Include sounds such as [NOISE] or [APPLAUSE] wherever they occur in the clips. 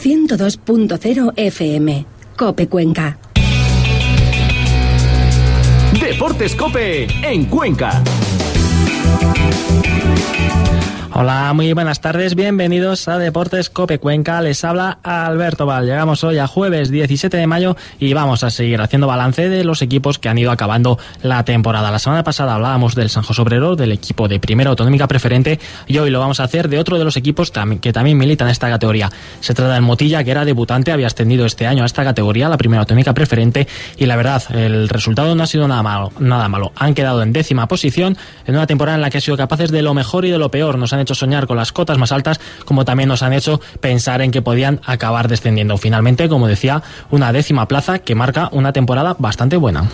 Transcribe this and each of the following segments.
102.0 FM, Cope Cuenca. Deportes Cope en Cuenca. Hola, muy buenas tardes, bienvenidos a Deportes Cope Cuenca, les habla Alberto Val. Llegamos hoy a jueves 17 de mayo y vamos a seguir haciendo balance de los equipos que han ido acabando la temporada. La semana pasada hablábamos del San José Obrero, del equipo de Primera Autonómica Preferente y hoy lo vamos a hacer de otro de los equipos que también militan esta categoría. Se trata del Motilla, que era debutante, había ascendido este año a esta categoría, la Primera Autonómica Preferente y la verdad, el resultado no ha sido nada malo, nada malo. Han quedado en décima posición en una temporada en la que han sido capaces de lo mejor y de lo peor. Nos han hecho soñar con las cotas más altas, como también nos han hecho pensar en que podían acabar descendiendo. Finalmente, como decía, una décima plaza que marca una temporada bastante buena.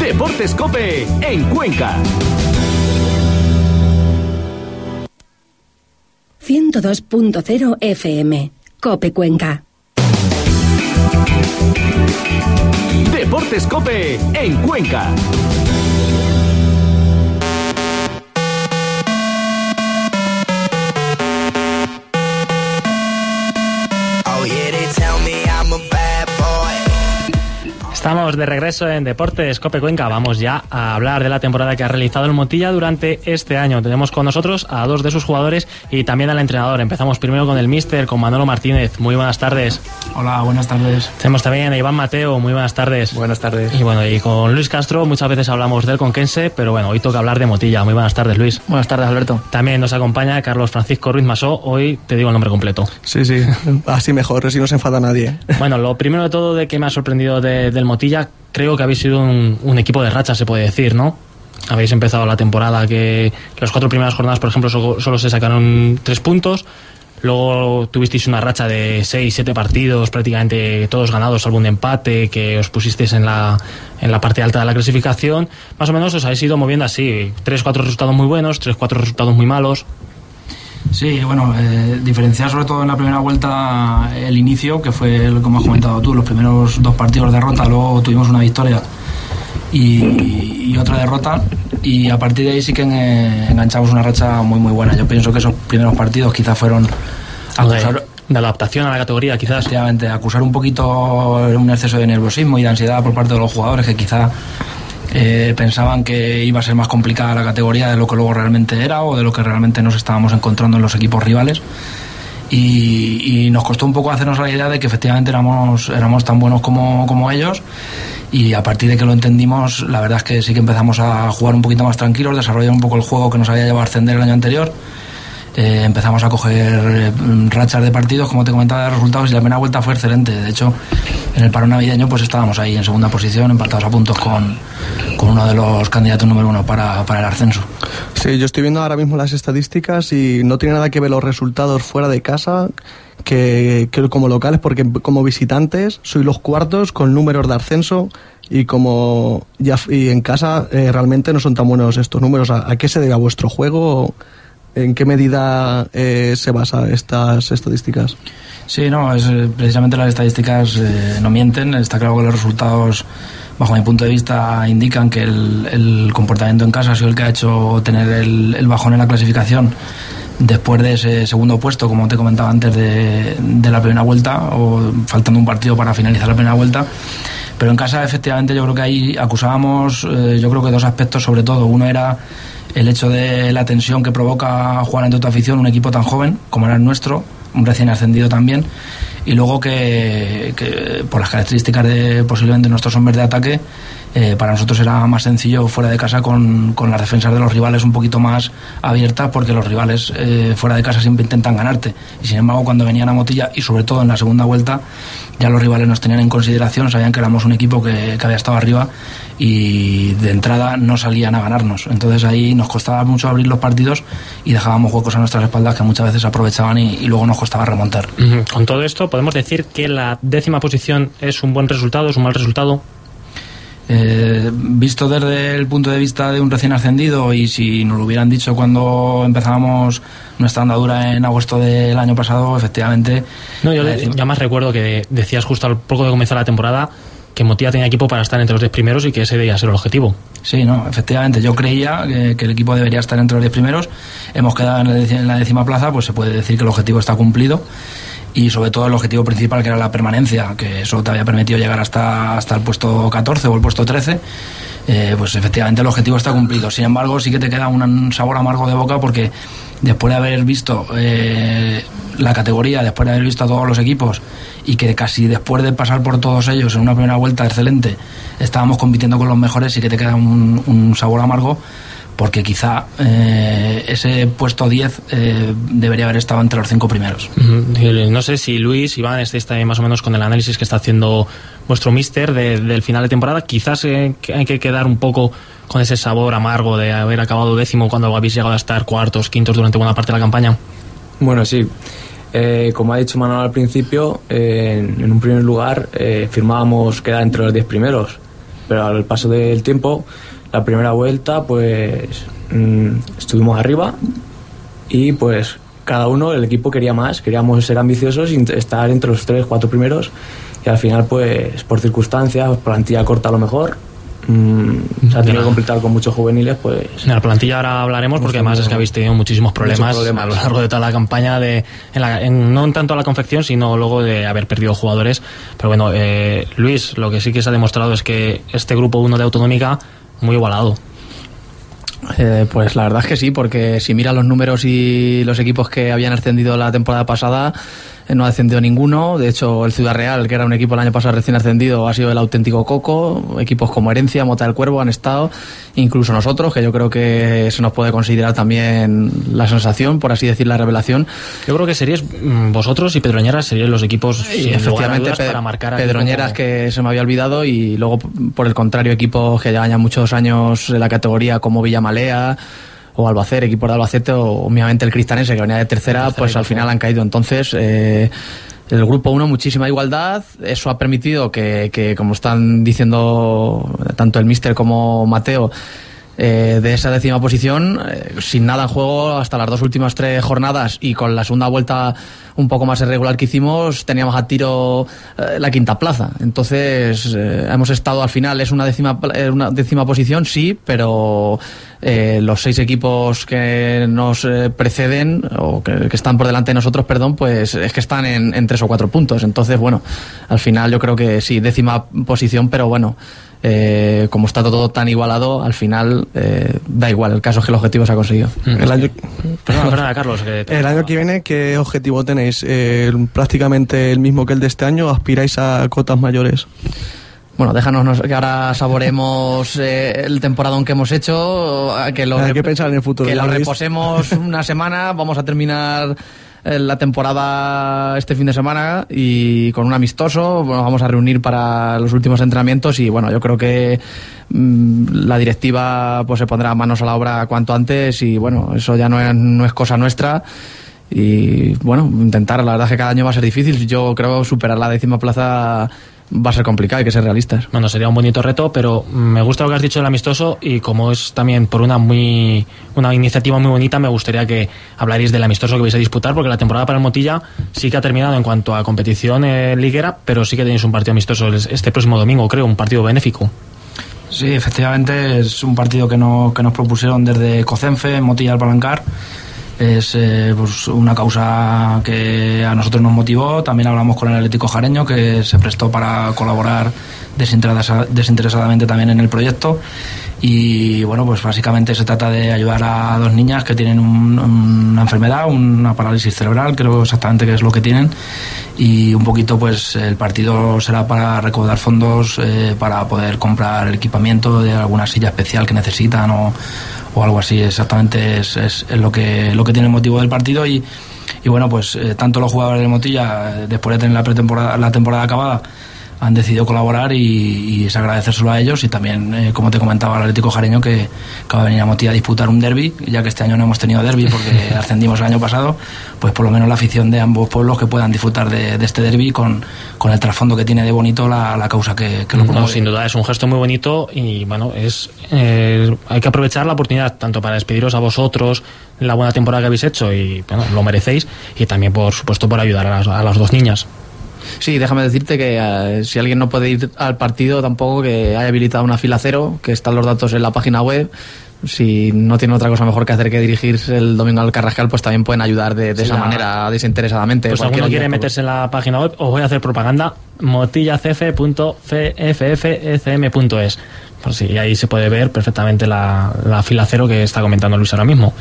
Deportes Cope en Cuenca. 102.0 FM, Cope Cuenca. Deportes Cope en Cuenca. Estamos de regreso en Deportes Cope Cuenca. Vamos ya a hablar de la temporada que ha realizado el Motilla durante este año. Tenemos con nosotros a dos de sus jugadores y también al entrenador. Empezamos primero con el Mister, con Manolo Martínez. Muy buenas tardes. Hola, buenas tardes. Tenemos también a Iván Mateo. Muy buenas tardes. Buenas tardes. Y bueno, y con Luis Castro muchas veces hablamos del Conquense, pero bueno, hoy toca hablar de Motilla. Muy buenas tardes, Luis. Buenas tardes, Alberto. También nos acompaña Carlos Francisco Ruiz Masó. Hoy te digo el nombre completo. Sí, sí. [LAUGHS] Así mejor, así no se enfada nadie. Bueno, lo primero de todo de que me ha sorprendido de, del Motilla, creo que habéis sido un, equipo de racha, se puede decir, ¿no? Habéis empezado la temporada que las cuatro primeras jornadas, por ejemplo, solo, solo, se sacaron tres puntos. Luego tuvisteis una racha de seis, siete partidos, prácticamente todos ganados, algún empate, que os pusisteis en la, en la parte alta de la clasificación. Más o menos os habéis ido moviendo así. Tres, cuatro resultados muy buenos, tres, cuatro resultados muy malos. Sí, bueno, eh, diferenciar sobre todo en la primera vuelta el inicio, que fue lo que has comentado tú, los primeros dos partidos de derrota, luego tuvimos una victoria y, y otra derrota, y a partir de ahí sí que en, enganchamos una racha muy muy buena. Yo pienso que esos primeros partidos quizás fueron acusar, de adaptación a la categoría, quizás. Efectivamente, acusar un poquito un exceso de nerviosismo y de ansiedad por parte de los jugadores que quizá eh, pensaban que iba a ser más complicada la categoría de lo que luego realmente era o de lo que realmente nos estábamos encontrando en los equipos rivales. Y, nos costó un poco hacernos la idea de que efectivamente éramos, éramos tan buenos como, como ellos y a partir de que lo entendimos la verdad es que sí que empezamos a jugar un poquito más tranquilos, desarrollar un poco el juego que nos había llevado a ascender el año anterior eh, empezamos a coger rachas de partidos, como te comentaba, de resultados y la primera vuelta fue excelente. De hecho, en el paro navideño pues estábamos ahí en segunda posición, empatados a puntos con, con uno de los candidatos número uno para, para, el ascenso. Sí, yo estoy viendo ahora mismo las estadísticas y no tiene nada que ver los resultados fuera de casa que, que como locales, porque como visitantes soy los cuartos con números de ascenso y como ya y en casa eh, realmente no son tan buenos estos números. ¿A, a qué se debe a vuestro juego? ¿En qué medida eh, se basa estas estadísticas? Sí, no, es, precisamente las estadísticas eh, no mienten. Está claro que los resultados, bajo mi punto de vista, indican que el, el comportamiento en casa ha sido el que ha hecho tener el, el, bajón en la clasificación después de ese segundo puesto, como te comentaba antes de, de la primera vuelta, o faltando un partido para finalizar la primera vuelta. Pero en casa, efectivamente, yo creo que ahí acusábamos, eh, yo creo que dos aspectos sobre todo. Uno era el hecho de la tensión que provoca jugar ante tu afición un equipo tan joven como era el nuestro, un recién ascendido también, y luego que, que por las características de posiblemente nuestros hombres de ataque, eh, para nosotros era más sencillo fuera de casa con, con, las defensas de los rivales un poquito más abiertas porque los rivales eh, fuera de casa siempre intentan ganarte y sin embargo cuando venían a Motilla y sobre todo en la segunda vuelta ya los rivales nos tenían en consideración, sabían que éramos un equipo que, había estado arriba y de entrada no salían a ganarnos. Entonces ahí nos costaba mucho abrir los partidos y dejábamos huecos a nuestras espaldas que muchas veces aprovechaban y, luego nos costaba remontar. Con todo esto, ¿podemos decir que la décima posición es un buen resultado, es un mal resultado? Eh, visto desde el punto de vista de un recién ascendido y si nos lo hubieran dicho cuando empezábamos nuestra andadura en agosto del año pasado, efectivamente... No, yo eh, ya más recuerdo que decías justo al poco de comenzar la temporada que Motilla tenía equipo para estar entre los 10 primeros y que ese debía ser el objetivo. Sí, no, efectivamente. Yo creía que, que el equipo debería estar entre los 10 primeros. Hemos quedado en la décima plaza, pues se puede decir que el objetivo está cumplido y sobre todo el objetivo principal que era la permanencia, que eso te había permitido llegar hasta, hasta el puesto 14 o el puesto 13, eh, pues efectivamente el objetivo está cumplido. Sin embargo, sí que te queda un sabor amargo de boca porque después de haber visto eh, la categoría, después de haber visto a todos los equipos y que casi después de pasar por todos ellos en una primera vuelta excelente, estábamos compitiendo con los mejores, sí que te queda un sabor amargo porque quizá eh, ese puesto 10 eh, debería haber estado entre los cinco primeros. Uh -huh. No sé si Luis, Iván, estáis también más o menos con el análisis que está haciendo vuestro mister de, del final de temporada. Quizás eh, hay que quedar un poco con ese sabor amargo de haber acabado décimo cuando habéis llegado a estar cuartos, quintos durante buena parte de la campaña. Bueno, sí. Eh, como ha dicho Manuel al principio, en, en, un primer lugar firmábamos quedar entre los 10 primeros, pero al paso del tiempo la primera vuelta pues mmm, estuvimos arriba y pues cada uno, el equipo quería más, queríamos ser ambiciosos y estar entre los tres, cuatro primeros y al final pues por circunstancias, plantilla corta a lo mejor, mmm, se ha tenido que completar con muchos juveniles pues en la plantilla ahora hablaremos porque además es que habéis tenido muchísimos problemas, problemas, a lo largo de toda la campaña de en la, en, no en tanto la confección sino luego de haber perdido jugadores. Pero bueno eh, Luis lo que sí que se ha demostrado es que este grupo 1 de autonómica muy igualado. Eh, pues la verdad es que sí, porque si mira los números y los equipos que habían ascendido la temporada pasada, no ha descendido ninguno. De hecho, el Ciudad Real, que era un equipo el año pasado recién ascendido, ha sido el auténtico coco. Equipos como Herencia, Mota del Cuervo han estado, incluso nosotros, que yo creo que se nos puede considerar también la sensación, por así decir, la revelación. Yo creo que seríais vosotros y Pedroñeras seríais los equipos y efectivamente Pe para marcar Pedroñeras como... que se me había olvidado y luego por el contrario equipos que llevan ya muchos años en la categoría como Villamalea o Albacete, equipo de Albacete, o obviamente el Cristanense, que venía de tercera, tercera pues al final han caído. Entonces, eh, el grupo 1, muchísima igualdad. Eso ha permitido que, que, como están diciendo tanto el Mister como Mateo, eh, de esa décima posición, eh, sin nada en juego hasta las dos últimas tres jornadas y con la segunda vuelta un poco más irregular que hicimos, teníamos a tiro eh, la quinta plaza. Entonces, eh, hemos estado al final, es una décima, una décima posición, sí, pero eh, los seis equipos que nos preceden o que, que, están por delante de nosotros, perdón, pues es que están en, en tres o cuatro puntos. Entonces, bueno, al final yo creo que sí, décima posición, pero bueno. Eh, como está todo tan igualado, al final eh, da igual, el caso es que el objetivo se ha conseguido. El año, perdona, perdona, Carlos. Que el año que viene, ¿qué objetivo tenéis? Eh, ¿Prácticamente el mismo que el de este año? ¿Aspiráis a cotas mayores? Bueno, déjanos que ahora saboremos eh, el temporadón que hemos hecho, que lo, Hay que pensar en el futuro. Que lo reposemos [LAUGHS] una semana, vamos a terminar la temporada este fin de semana y con un amistoso bueno, vamos a reunir para los últimos entrenamientos y bueno yo creo que mmm, la directiva pues se pondrá manos a la obra cuanto antes y bueno eso ya no es, no es cosa nuestra y bueno intentar la verdad es que cada año va a ser difícil yo creo superar la décima plaza va a ser complicado, hay que ser realistas. Bueno, sería un bonito reto, pero me gusta lo que has dicho del amistoso y como es también por una muy una iniciativa muy bonita, me gustaría que hablaréis del amistoso que vais a disputar, porque la temporada para el Motilla sí que ha terminado en cuanto a competición eh, liguera, pero sí que tenéis un partido amistoso este próximo domingo, creo, un partido benéfico. Sí, efectivamente es un partido que, no, que nos propusieron desde Cocenfe, Motilla al Palancar. Es eh, pues una causa que a nosotros nos motivó. También hablamos con el Atlético Jareño, que se prestó para colaborar desinteresadamente también en el proyecto. Y bueno, pues básicamente se trata de ayudar a dos niñas que tienen una enfermedad, una parálisis cerebral, creo exactamente qué es lo que tienen. Y un poquito, pues el partido será para recaudar fondos eh, para poder comprar el equipamiento de alguna silla especial que necesitan o, o algo así. Exactamente es, es, lo, que, lo que tiene el motivo del partido. Y, y bueno, pues eh, tanto los jugadores de Motilla, después de tener la, pretemporada, la temporada acabada, han decidido colaborar y, es agradecérselo a ellos y también, eh, como te comentaba, al Atlético Jareño que acaba de venir a Motilla a disputar un derby, ya que este año no hemos tenido derby porque [LAUGHS] ascendimos el año pasado, pues por lo menos la afición de ambos pueblos que puedan disfrutar de, este derby con, con, el trasfondo que tiene de bonito la, la causa que, que lo no, sin duda es un gesto muy bonito y bueno, es eh, hay que aprovechar la oportunidad tanto para despediros a vosotros la buena temporada que habéis hecho y bueno, lo merecéis y también por supuesto por ayudar a las, a las dos niñas. Sí, déjame decirte que eh, si alguien no puede ir al partido tampoco, que hay habilitado una fila cero, que están los datos en la página web. Si no tiene otra cosa mejor que hacer que dirigirse el domingo al Carrascal, pues también pueden ayudar de, esa manera desinteresadamente. Pues alguno quiere meterse en la página web, os voy a hacer propaganda, motillacf.ffecm.es. Pues sí, ahí se puede ver perfectamente la, la fila cero que está comentando Luis ahora mismo.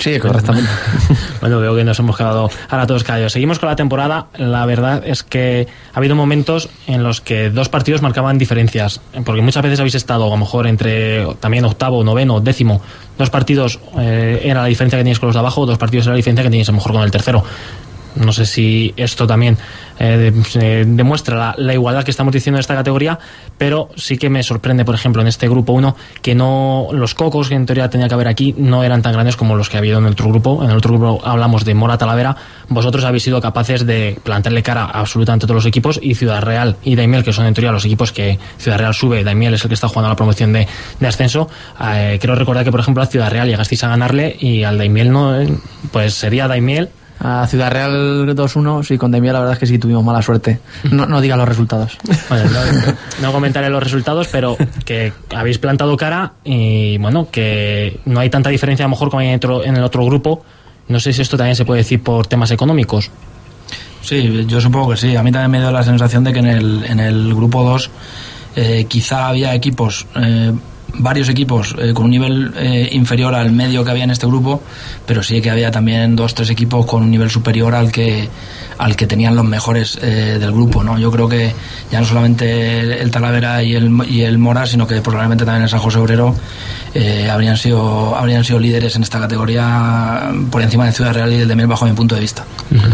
Sí, correctamente. [LAUGHS] bueno, veo que nos hemos quedado ahora todos callados. Seguimos con la temporada. La verdad es que ha habido momentos en los que dos partidos marcaban diferencias. Porque muchas veces habéis estado, a lo mejor, entre también octavo, noveno, décimo. Dos partidos eh, era la diferencia que teníais con los de abajo, dos partidos era la diferencia que teníais a lo mejor con el tercero. No sé si esto también eh, demuestra la, igualdad que estamos diciendo en esta categoría, pero sí que me sorprende, por ejemplo, en este grupo 1, que no los cocos que en teoría tenía que haber aquí no eran tan grandes como los que ha habido en el otro grupo. En el otro grupo hablamos de Mora Talavera. Vosotros habéis sido capaces de plantarle cara a absolutamente todos los equipos y Ciudad Real y Daimiel, que son en teoría los equipos que Ciudad Real sube, Daimiel es el que está jugando la promoción de, ascenso. Eh, quiero recordar que, por ejemplo, a Ciudad Real llegasteis a ganarle y al Daimiel no, eh, pues sería Daimiel a Ciudad Real 2-1, sí, con Demia la verdad es que sí tuvimos mala suerte. No, no diga los resultados. no, comentaré los resultados, pero que habéis plantado cara y bueno, que no hay tanta diferencia a lo mejor como hay en, el otro grupo. No sé si esto también se puede decir por temas económicos. Sí, yo supongo que sí. A mí también me dio la sensación de que en el, en el grupo 2 eh, quizá había equipos eh, varios equipos eh, con un nivel eh, inferior al medio que había en este grupo, pero sí que había también dos, tres equipos con un nivel superior al que al que tenían los mejores eh, del grupo, ¿no? Yo creo que ya no solamente el Talavera y el, y el Mora, sino que probablemente también el San José Obrero habrían sido habrían sido líderes en esta categoría por encima de Ciudad Real y del de bajo mi punto de vista.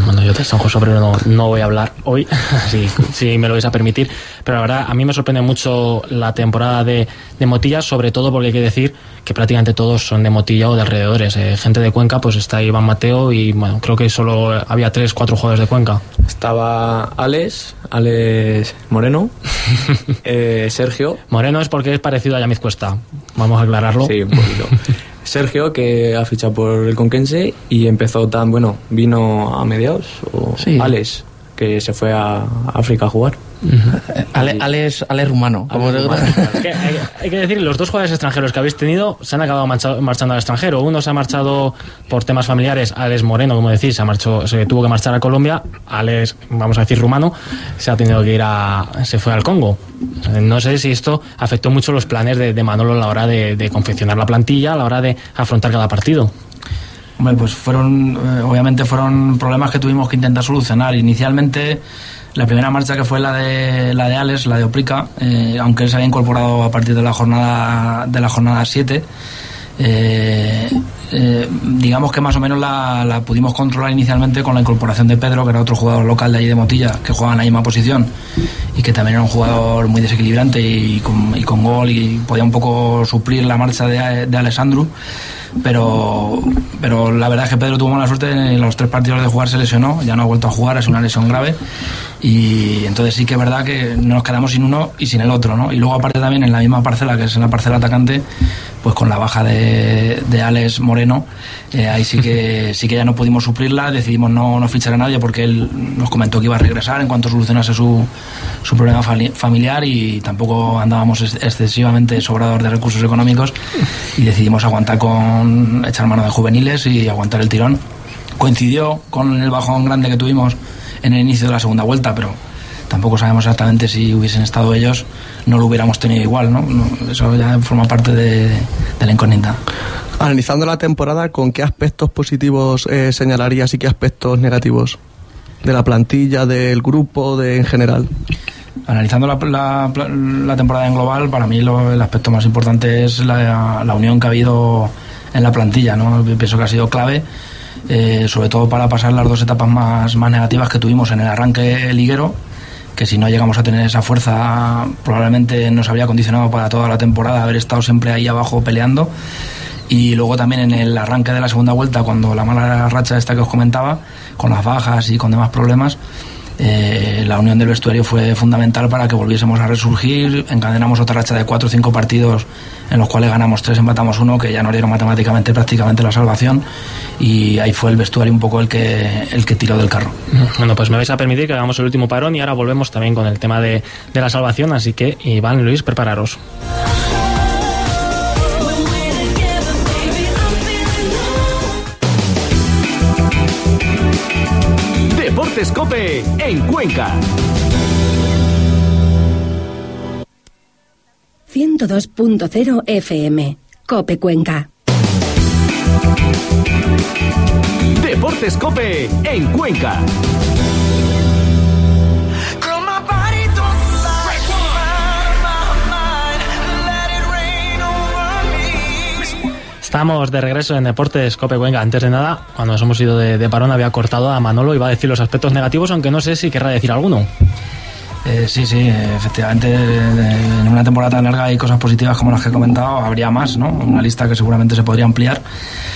Bueno, yo de San José Obrero no, no voy a hablar hoy, [LAUGHS] si, si me lo vais a permitir, pero la verdad a mí me sorprende mucho la temporada de, de Motillas sobre todo porque hay que decir que prácticamente todos son de Motilla o de alrededores. Eh, gente de Cuenca, pues está Iván Mateo y bueno, creo que solo había tres, cuatro jugadores de Cuenca. Estaba Alex, Alex Moreno, [LAUGHS] eh, Sergio. Moreno es porque es parecido a Yamiz Cuesta, vamos a aclararlo. Sí, un poquito. [LAUGHS] Sergio, que ha fichado por el Conquense y empezó tan, bueno, vino a mediados, o Alex, que se fue a África a jugar. Ale, Alex, rumano. [LAUGHS] hay, que decir, los dos jugadores extranjeros que habéis tenido se han acabado marchando al extranjero. Uno se ha marchado por temas familiares, Alex Moreno, como decís, se, ha se tuvo que marchar a Colombia. Alex, vamos a decir rumano, se ha tenido que ir a. se fue al Congo. No sé si esto afectó mucho los planes de, Manolo a la hora de, confeccionar la plantilla, a la hora de afrontar cada partido. Hombre, pues fueron, eh, obviamente fueron problemas que tuvimos que intentar solucionar. Inicialmente la primera marcha que fue la de la de Alex, la de Oprica, eh, aunque él se había incorporado a partir de la jornada de la jornada 7, eh, eh, digamos que más o menos la, pudimos controlar inicialmente con la incorporación de Pedro, que era otro jugador local de allí de Motilla, que jugaba en la misma posición y que también era un jugador muy desequilibrante y, con, gol y podía un poco suplir la marcha de, de pero, pero la verdad es que Pedro tuvo mala suerte en los tres partidos de jugar se lesionó, ya no ha vuelto a jugar, es una lesión grave y entonces sí que es verdad que nos quedamos sin uno y sin el otro, ¿no? Y luego aparte también en la misma parcela, que es en la parcela atacante, pues con la baja de, de Alex Moreno, eh, ahí sí que sí que ya no pudimos suplirla, decidimos no, no fichar a nadie porque él nos comentó que iba a regresar en cuanto solucionase su, su problema familiar y tampoco andábamos excesivamente sobrados de recursos económicos y decidimos aguantar con echar mano de juveniles y aguantar el tirón. Coincidió con el bajón grande que tuvimos en el inicio de la segunda vuelta, pero tampoco sabemos exactamente si hubiesen estado ellos, no lo hubiéramos tenido igual, ¿no? eso ya forma parte de, la incógnita. Analizando la temporada, ¿con qué aspectos positivos eh, señalarías y qué aspectos negativos? De la plantilla, del grupo, de en general. Analizando la, la, temporada en global, para mí el aspecto más importante es la, la, unión que ha habido en la plantilla, ¿no? Pienso que ha sido clave. Eh, sobre todo para pasar las dos etapas más, más negativas que tuvimos en el arranque liguero que si no llegamos a tener esa fuerza probablemente nos habría condicionado para toda la temporada haber estado siempre ahí abajo peleando. Y luego también en el arranque de la segunda vuelta cuando la mala racha esta que os comentaba con las bajas y con demás problemas eh, la unión del vestuario fue fundamental para que volviésemos a resurgir. Encadenamos otra racha de cuatro o cinco partidos en los cuales ganamos tres, empatamos uno, que ya no dieron matemáticamente prácticamente la salvación. Y ahí fue el vestuario un poco el que, el que tiró del carro. Bueno, pues me vais a permitir que hagamos el último parón y ahora volvemos también con el tema de, de la salvación. Así que, Iván Luis, prepararos. Deportes en Cuenca. 102.0 FM, Cope Cuenca. Deportes Cope en Cuenca. Estamos de regreso en Deportes Cope Cuenca. Antes de nada, cuando nos hemos ido de, parón, había cortado a Manolo y va a decir los aspectos negativos, aunque no sé si querrá decir alguno. Eh, sí, sí, efectivamente, en una temporada tan larga hay cosas positivas como las que he comentado, habría más, ¿no? Una lista que seguramente se podría ampliar,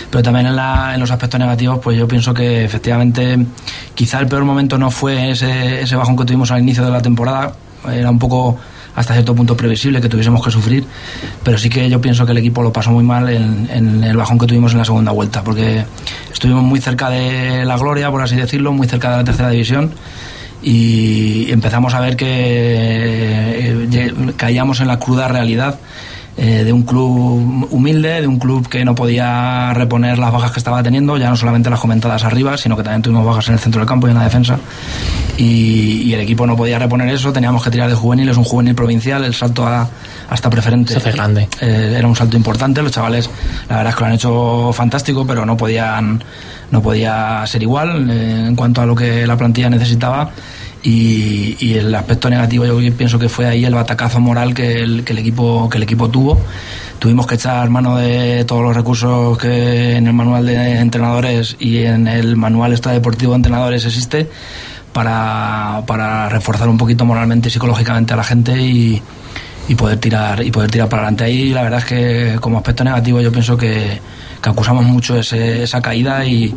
pero también en, la, en los aspectos negativos, pues yo pienso que efectivamente quizá el peor momento no fue ese, ese bajón que tuvimos al inicio de la temporada, era un poco hasta cierto punto previsible que tuviésemos que sufrir, pero sí que yo pienso que el equipo lo pasó muy mal en, el bajón que tuvimos en la segunda vuelta, porque estuvimos muy cerca de la gloria, por así decirlo, muy cerca de la tercera división y empezamos a ver que eh, caíamos en la cruda realidad eh, de un club humilde, de un club que no podía reponer las bajas que estaba teniendo, ya no solamente las comentadas arriba, sino que también tuvimos bajas en el centro del campo y en la defensa. Y, el equipo no podía reponer eso, teníamos que tirar de juveniles, un juvenil provincial, el salto a, hasta preferente. Se grande. Eh, era un salto importante, los chavales, la verdad es que lo han hecho fantástico, pero no podían no podía ser igual eh, en cuanto a lo que la plantilla necesitaba y, el aspecto negativo yo pienso que fue ahí el batacazo moral que el, que el equipo que el equipo tuvo. Tuvimos que echar mano de todos los recursos que en el manual de entrenadores y en el manual deportivo de entrenadores existe para, para reforzar un poquito moralmente y psicológicamente a la gente y, y poder tirar y poder tirar para adelante ahí la verdad es que como aspecto negativo yo pienso que que acusamos mucho esa caída y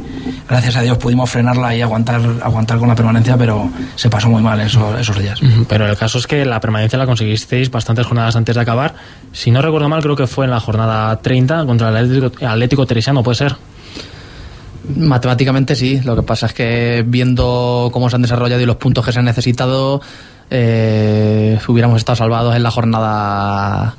gracias a Dios pudimos frenarla y aguantar, aguantar con la permanencia, pero se pasó muy mal esos, esos días. Pero el caso es que la permanencia la conseguisteis bastantes jornadas antes de acabar. Si no recuerdo mal, creo que fue en la jornada 30 contra el Atlético, Atlético Teresiano, ¿puede ser? Matemáticamente sí, lo que pasa es que viendo cómo se han desarrollado y los puntos que se han necesitado, eh, hubiéramos estado salvados en la jornada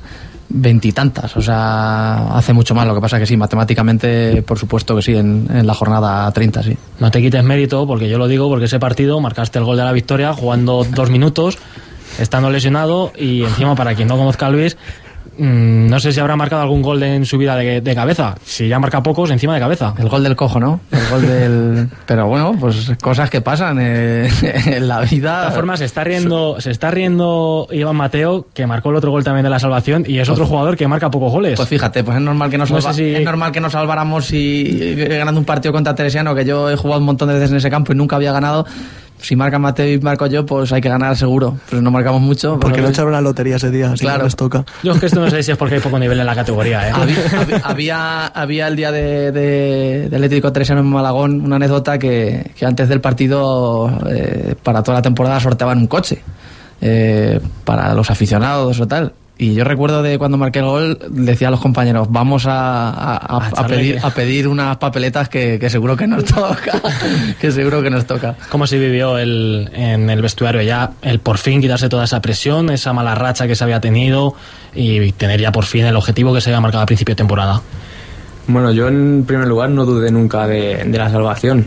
veintitantas, o sea, hace mucho más. Lo que pasa que sí, matemáticamente, por supuesto que sí, en, en, la jornada 30, sí. No te quites mérito, porque yo lo digo, porque ese partido marcaste el gol de la victoria jugando dos minutos, estando lesionado, y encima, para quien no conozca a Luis, Mm, no sé si habrá marcado algún gol en su vida de, cabeza. Si ya marca pocos, encima de cabeza. El gol del cojo, ¿no? El gol del. [LAUGHS] Pero bueno, pues cosas que pasan eh, [LAUGHS] en la vida. De todas formas, se está riendo, se está riendo Iván Mateo, que marcó el otro gol también de la salvación, y es otro pues- jugador que marca pocos goles. Pues fíjate, pues es normal que nos, es normal que nos salváramos y ganando un partido contra Teresiano, que yo he jugado un montón de veces en ese campo y nunca había ganado si marca Mateo y marco yo, pues hay que ganar seguro. Pero no marcamos mucho. Porque no echaron la lotería ese día, así claro. les toca. Yo es que esto no sé si es porque hay poco nivel en la categoría. ¿eh? Había, había, el día de, de, de Atlético Teresiano en Malagón una anécdota que, que antes del partido, eh, para toda la temporada, sorteaban un coche. Eh, para los aficionados o tal Y yo recuerdo de cuando marqué el gol, decía a los compañeros, vamos a, pedir, a pedir unas papeletas que, seguro que nos toca. [LAUGHS] que seguro que nos toca. ¿Cómo se vivió el, en el vestuario ya el por fin quitarse toda esa presión, esa mala racha que se había tenido y tener ya por fin el objetivo que se había marcado a principio de temporada? Bueno, yo en primer lugar no dudé nunca de, de la salvación.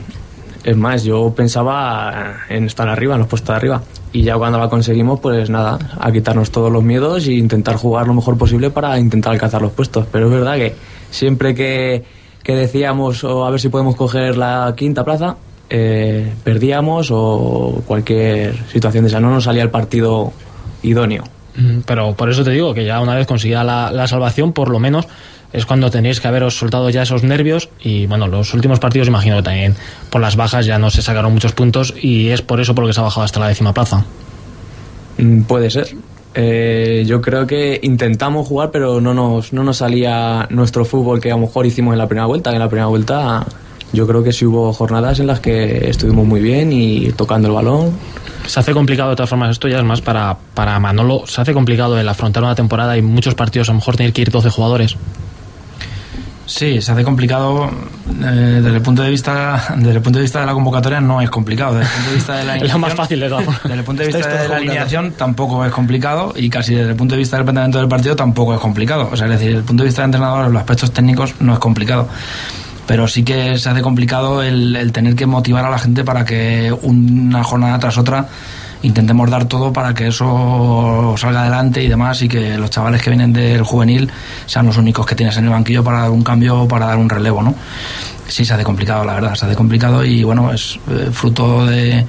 Es más, yo pensaba en estar arriba, en los puestos de arriba y ya cuando la conseguimos, pues nada, a quitarnos todos los miedos e intentar jugar lo mejor posible para intentar alcanzar los puestos. Pero es verdad que siempre que, que decíamos o a ver si podemos coger la quinta plaza, eh, perdíamos o cualquier situación de esa, no nos salía el partido idóneo. Mm, pero por eso te digo que ya una vez conseguida la salvación, por lo menos es cuando tenéis que haberos soltado ya esos nervios y bueno, los últimos partidos imagino que también por las bajas ya no se sacaron muchos puntos y es por eso por lo que se ha bajado hasta la décima plaza. Mm, puede ser. Eh, yo creo que intentamos jugar, pero no nos, no nos salía nuestro fútbol que a lo mejor hicimos en la primera vuelta. En la primera vuelta yo creo que sí hubo jornadas en las que estuvimos muy bien y tocando el balón. Se hace complicado de todas formas, esto ya es más para, para Manolo, se hace complicado el afrontar una temporada y muchos partidos, a lo mejor tener que ir 12 jugadores. Sí, se hace complicado eh, desde el punto de vista desde el punto de vista de la convocatoria no es complicado. Desde el punto de vista de la [LAUGHS] lo más fácil desde el punto de vista de la alineación tampoco es complicado y casi desde el punto de vista del planteamiento del partido tampoco es complicado. O sea es decir desde el punto de vista del entrenador los aspectos técnicos no es complicado. Pero sí que se hace complicado el, el tener que motivar a la gente para que una jornada tras otra intentemos dar todo para que eso salga adelante y demás y que los chavales que vienen del juvenil sean los únicos que tienes en el banquillo para dar un cambio para dar un relevo, ¿no? Sí, se hace complicado, la verdad, se hace complicado y bueno, es eh, fruto de,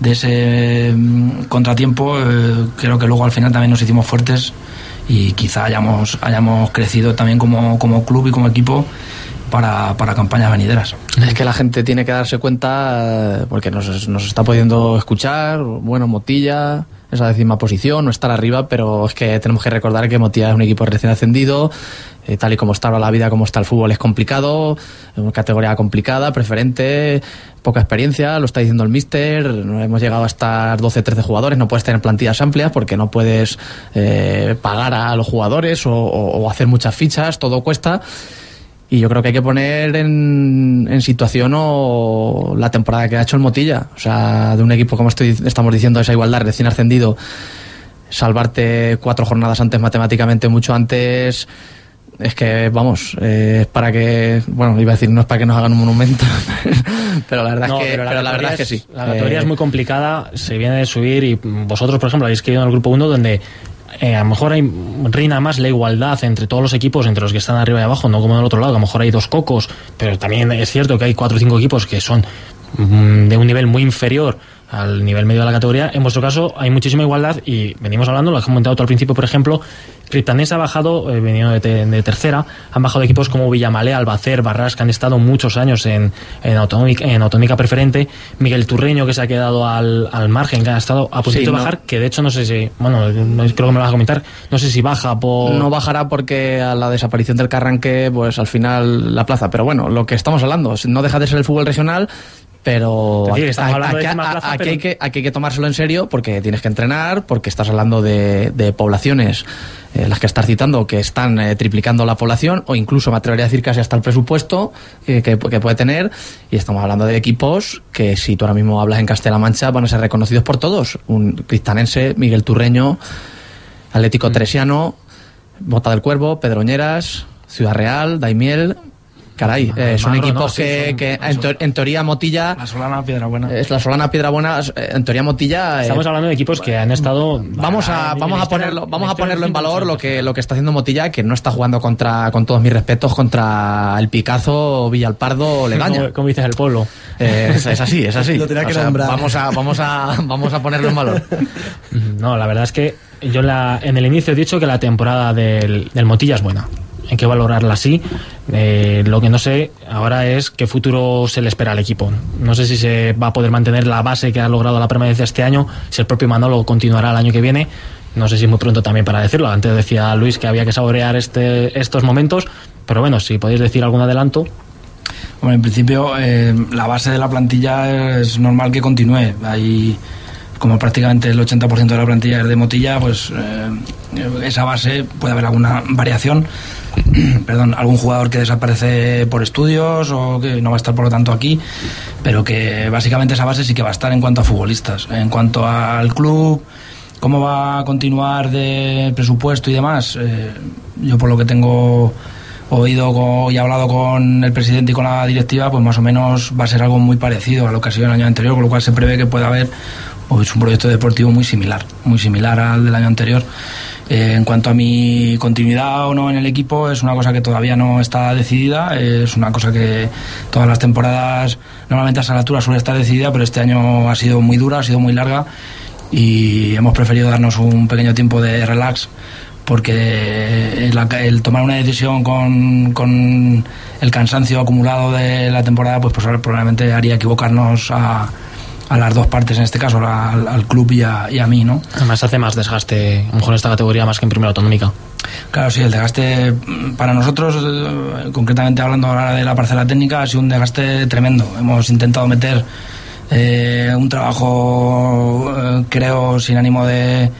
de ese mm, contratiempo, eh, creo que luego al final también nos hicimos fuertes y quizá hayamos, hayamos crecido también como, como club y como equipo para, para, campañas venideras. Es que la gente tiene que darse cuenta, eh, porque nos, nos está pudiendo escuchar, bueno, Motilla, esa décima posición, no estar arriba, pero es que tenemos que recordar que Motilla es un equipo recién ascendido, eh, tal y como está la vida, como está el fútbol, es complicado, es una categoría complicada, preferente, poca experiencia, lo está diciendo el míster, hemos llegado a estar 12, 13 jugadores, no puedes tener plantillas amplias porque no puedes eh, pagar a los jugadores o, o hacer muchas fichas, todo cuesta. Y yo creo que hay que poner en, en, situación o la temporada que ha hecho el Motilla. O sea, de un equipo, como estoy, estamos diciendo, esa igualdad recién ascendido, salvarte cuatro jornadas antes, matemáticamente mucho antes. Es que, vamos, eh, es para que. Bueno, iba a decir, no es para que nos hagan un monumento, [LAUGHS] pero la verdad, es, que, la, pero la verdad es, que sí. La categoría eh, es muy complicada, se viene de subir y vosotros, por ejemplo, habéis querido en el grupo 1 donde eh, a lo mejor hay, reina más la igualdad entre todos los equipos, entre los que están arriba y abajo, no como en otro lado, a lo mejor hay dos cocos, pero también es cierto que hay cuatro o cinco equipos que son mm, de un nivel muy inferior al nivel medio de la categoría. En vuestro caso hay muchísima igualdad y venimos hablando, lo has comentado tú al principio, por ejemplo, Criptanés ha bajado, eh, venido de, de, tercera, han bajado equipos como Villamalea, Albacer, Barras, que han estado muchos años en, en, autonómica, en autonómica preferente, Miguel Turreño, que se ha quedado al, al margen, que ha estado a punto sí, de bajar, no. que de hecho no sé si, bueno, creo que me lo vas a comentar, no sé si baja por... No bajará porque a la desaparición del Carranque, pues al final la plaza, pero bueno, lo que estamos hablando, no deja de ser el fútbol regional, pero decir, aquí, aquí, plaza, aquí, pero... Hay que, aquí, hay que, tomárselo en serio porque tienes que entrenar, porque estás hablando de, de poblaciones, eh, las que estás citando, que están eh, triplicando la población, o incluso me atrevería a decir casi hasta el presupuesto que, que, que, puede tener, y estamos hablando de equipos que si tú ahora mismo hablas en Castela-Mancha van a ser reconocidos por todos, un cristanense, Miguel Turreño, Atlético mm. Teresiano, Bota del Cuervo, Pedroñeras, Ciudad Real, Daimiel, Caray, eh, son equipos no, que, son, que en, te en, teoría Motilla. La Solana Piedra Buena. Es la Solana Piedra Buena. En teoría Motilla. Estamos eh, hablando de equipos que han estado. Vamos a, vamos a ponerlo, vamos a ponerlo en valor lo que, lo que está haciendo Motilla, que no está jugando contra, con todos mis respetos, contra el Picazo, Villalpardo o [LAUGHS] Legaña. Como dices el pueblo. Eh, es, es, así, es así. [LAUGHS] Lo tenía que o sea, nombrar. Vamos a, vamos a, vamos a ponerlo en valor. [LAUGHS] No, la verdad es que yo la, en el inicio he dicho que la temporada del, del Motilla es buena hay que valorarla así. Eh, lo que no sé ahora es qué futuro se le espera al equipo. No sé si se va a poder mantener la base que ha logrado la permanencia este año, si el propio Manolo continuará el año que viene. No sé si muy pronto también para decirlo. Antes decía Luis que había que saborear este, estos momentos, pero bueno, si podéis decir algún adelanto. Bueno, en principio eh, la base de la plantilla es normal que continúe. Hay como prácticamente el 80% de la plantilla es de Motilla, pues eh, esa base puede haber alguna variación. [CLEARS THROAT] Perdón, algún jugador que desaparece por estudios o que no va a estar por lo tanto aquí, pero que básicamente esa base sí que va a estar en cuanto a futbolistas. En cuanto al club, cómo va a continuar de presupuesto y demás, eh, yo por lo que tengo oído y hablado con el presidente y con la directiva, pues más o menos va a ser algo muy parecido a lo que ha sido el año anterior, con lo cual se prevé que pueda haber pues, un proyecto deportivo muy similar, muy similar al del año anterior. Eh, en cuanto a mi continuidad o no en el equipo, es una cosa que todavía no está decidida, es una cosa que todas las temporadas, normalmente a esa altura suele estar decidida, pero este año ha sido muy dura, ha sido muy larga y hemos preferido darnos un pequeño tiempo de relax porque el, tomar una decisión con, con, el cansancio acumulado de la temporada, pues, pues probablemente haría equivocarnos a, a las dos partes, en este caso al, club y a, y a, mí, ¿no? Además hace más desgaste, a lo mejor en esta categoría más que en primera autonómica. Claro, sí, el desgaste mm, para nosotros, eh, concretamente hablando ahora de la parcela técnica, ha sido un desgaste tremendo. Hemos intentado meter eh, un trabajo, eh, creo, sin ánimo de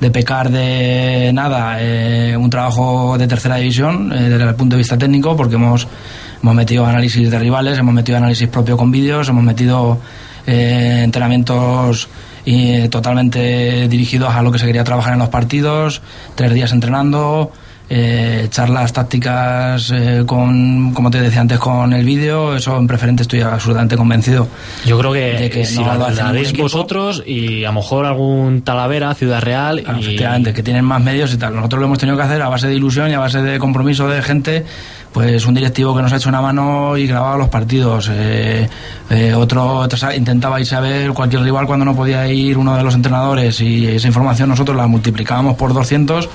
de pecar de nada, eh, un trabajo de tercera división eh, desde el punto de vista técnico, porque hemos, hemos metido análisis de rivales, hemos metido análisis propio con vídeos, hemos metido eh, entrenamientos y, totalmente dirigidos a lo que se quería trabajar en los partidos, tres días entrenando, eh, charlas tácticas eh, con, como te decía antes, con el vídeo, eso en preferente estoy absolutamente convencido. Yo creo que, si no lo, hacéis vosotros y a lo mejor algún Talavera, Ciudad Real. y... Efectivamente, que tienen más medios y tal. Nosotros lo hemos tenido que hacer a base de ilusión y a base de compromiso de gente pues un directivo que nos ha hecho una mano y grababa los partidos. Eh, eh, otro intentaba irse a ver cualquier rival cuando no podía ir uno de los entrenadores y esa información nosotros la multiplicábamos por 200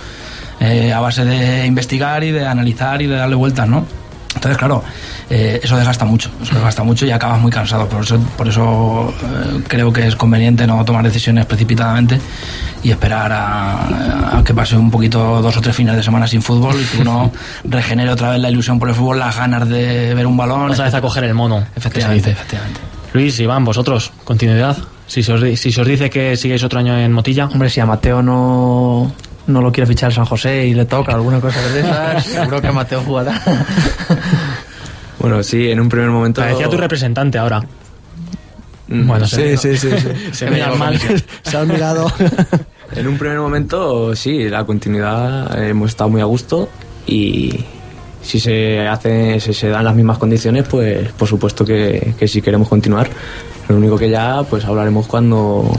eh, a base de investigar y de analizar y de darle vueltas, ¿no? Entonces, claro, eh, eso desgasta mucho, eso desgasta mucho y acabas muy cansado. Por eso, por eso eh, creo que es conveniente no tomar decisiones precipitadamente y esperar a, que pase un poquito dos o tres fines de semana sin fútbol y que uno [LAUGHS] regenere otra vez la ilusión por el fútbol, las ganas de ver un balón. Otra vez a coger el mono. Efectivamente, efectivamente. Luis, Iván, vosotros, continuidad. Si se, os, si se os dice que sigáis otro año en Motilla. Hombre, si a Mateo no no lo quiere fichar San José y le toca alguna cosa de esas, [LAUGHS] seguro que Mateo jugará. bueno, sí, en un primer momento. Parecía tu representante ahora. Mm. Bueno, sí, sí, sí, sí, [LAUGHS] Se mira mal. [LAUGHS] Se ha mirado. en un primer momento, sí, la continuidad hemos estado muy a gusto y si se hace, si se dan las mismas condiciones, pues por supuesto que, que sí queremos continuar. Lo único que ya, pues hablaremos cuando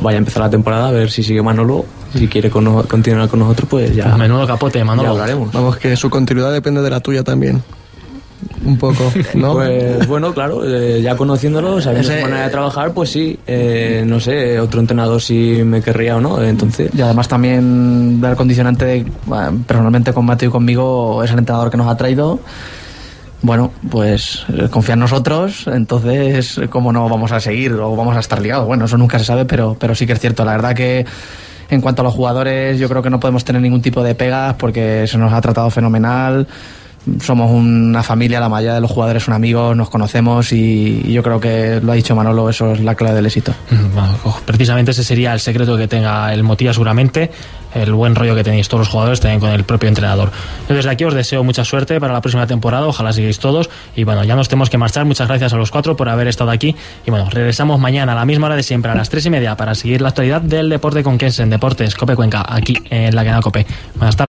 vaya a empezar la temporada, a ver si sigue Manolo si quiere continuar con nosotros, pues ya. Menudo capote, Manolo. hablaremos. Vamos, que su continuidad depende de la tuya también. Un poco, [LAUGHS] ¿no? pues bueno, claro, eh, ya conociéndolo, sabiendo su manera de trabajar, pues sí, eh, no sé, otro entrenador si me querría o no, entonces. Y además también dar condicionante, personalmente con Mateo y conmigo, es el entrenador que nos ha traído bueno, pues eh, confía en nosotros, entonces, ¿cómo no vamos a seguir o vamos a estar ligados? Bueno, eso nunca se sabe, pero, pero sí que es cierto. La verdad que en cuanto a los jugadores, yo creo que no podemos tener ningún tipo de pegas porque se nos ha tratado fenomenal. Somos una familia, la mayoría de los jugadores son amigos, nos conocemos y, yo creo que lo ha dicho Manolo, eso es la clave del éxito. Mm, precisamente ese sería el secreto que tenga el Motilla seguramente el buen rollo que tenéis todos los jugadores también con el propio entrenador. Yo desde aquí os deseo mucha suerte para la próxima temporada, ojalá sigáis todos y bueno, ya nos tenemos que marchar, muchas gracias a los cuatro por haber estado aquí y bueno, regresamos mañana a la misma hora de siempre, a las tres y media para seguir la actualidad del deporte con Kensen Deportes Cope Cuenca, aquí en la cadena Cope. Buenas tardes.